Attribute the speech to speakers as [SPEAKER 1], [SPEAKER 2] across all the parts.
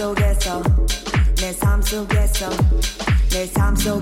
[SPEAKER 1] so get so. Let's I'm so get so. Let's I'm so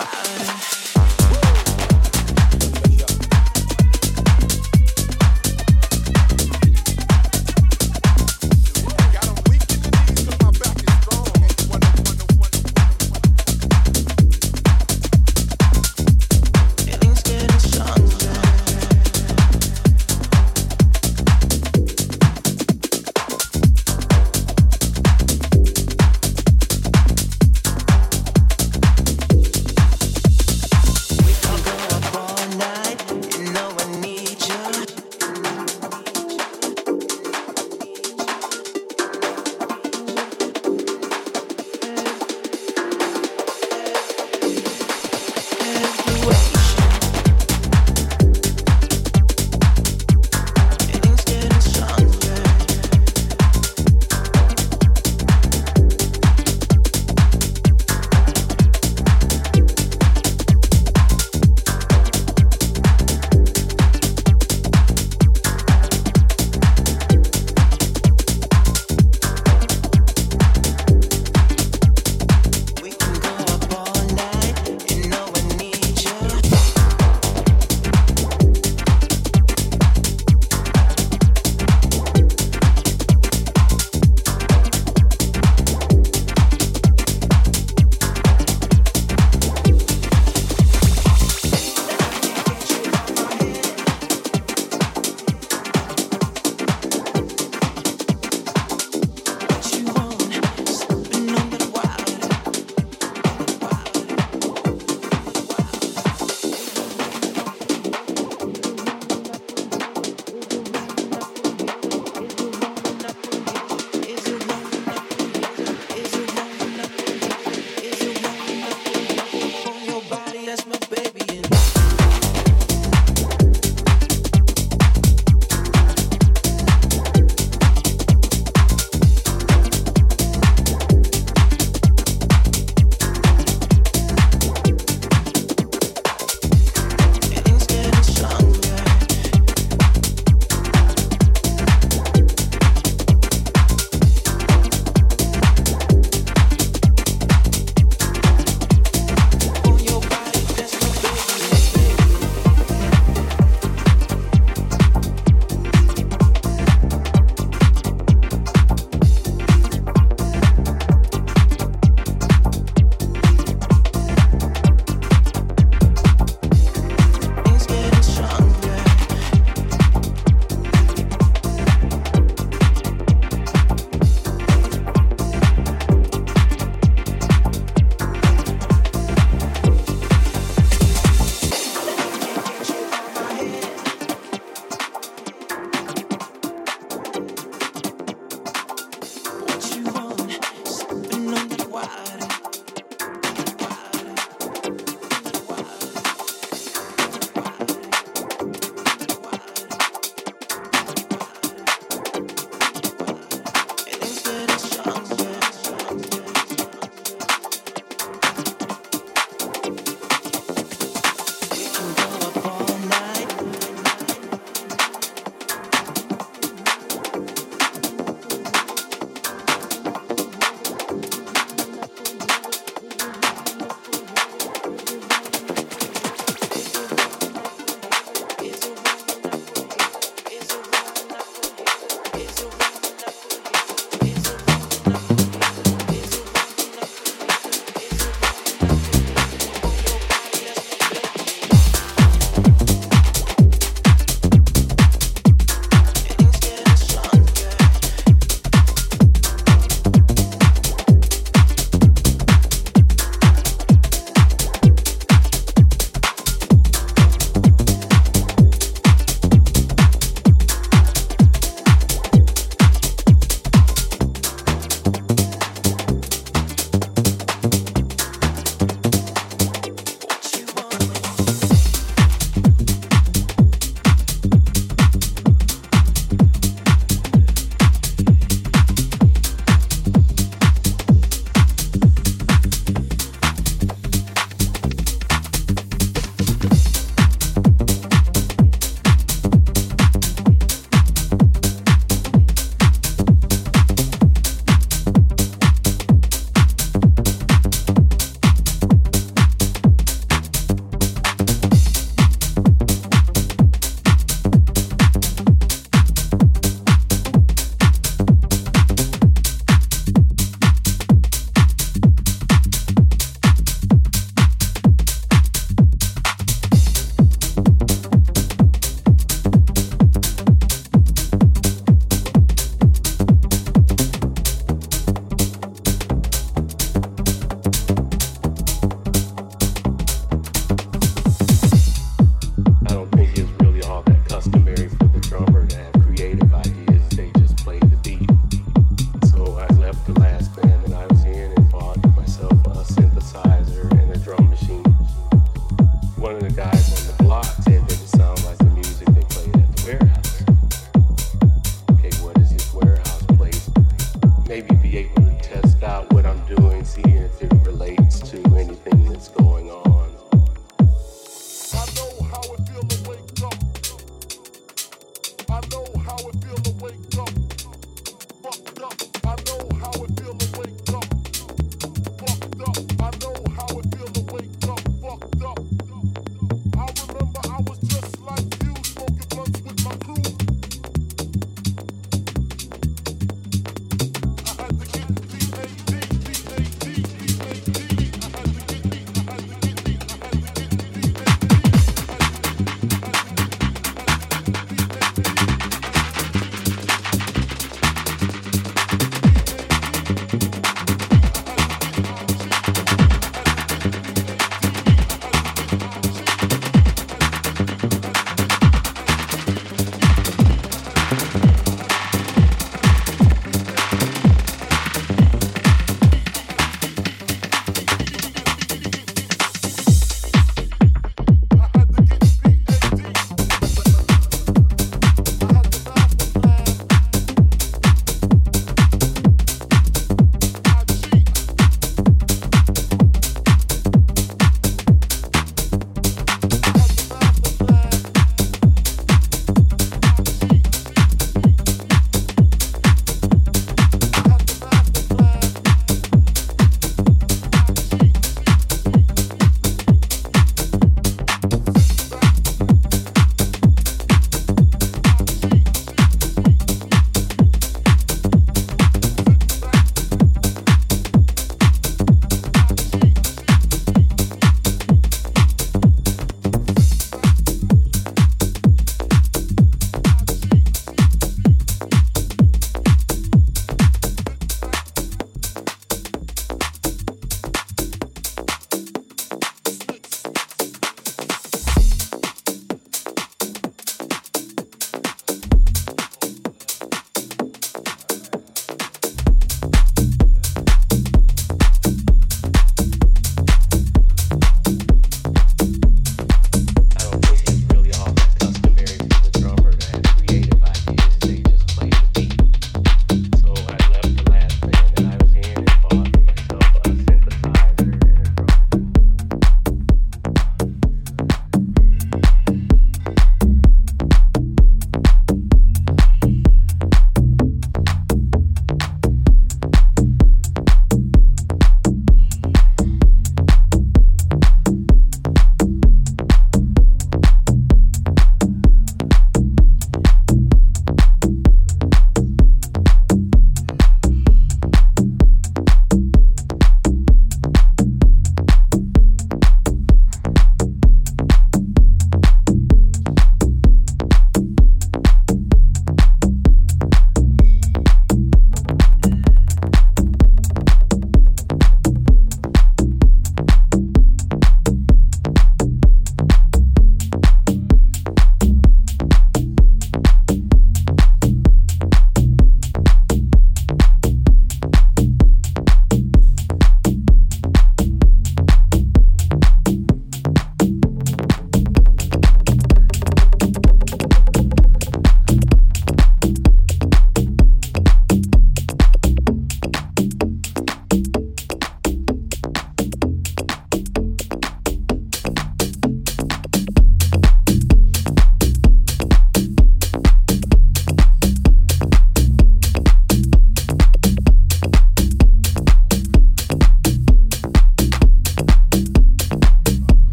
[SPEAKER 2] water.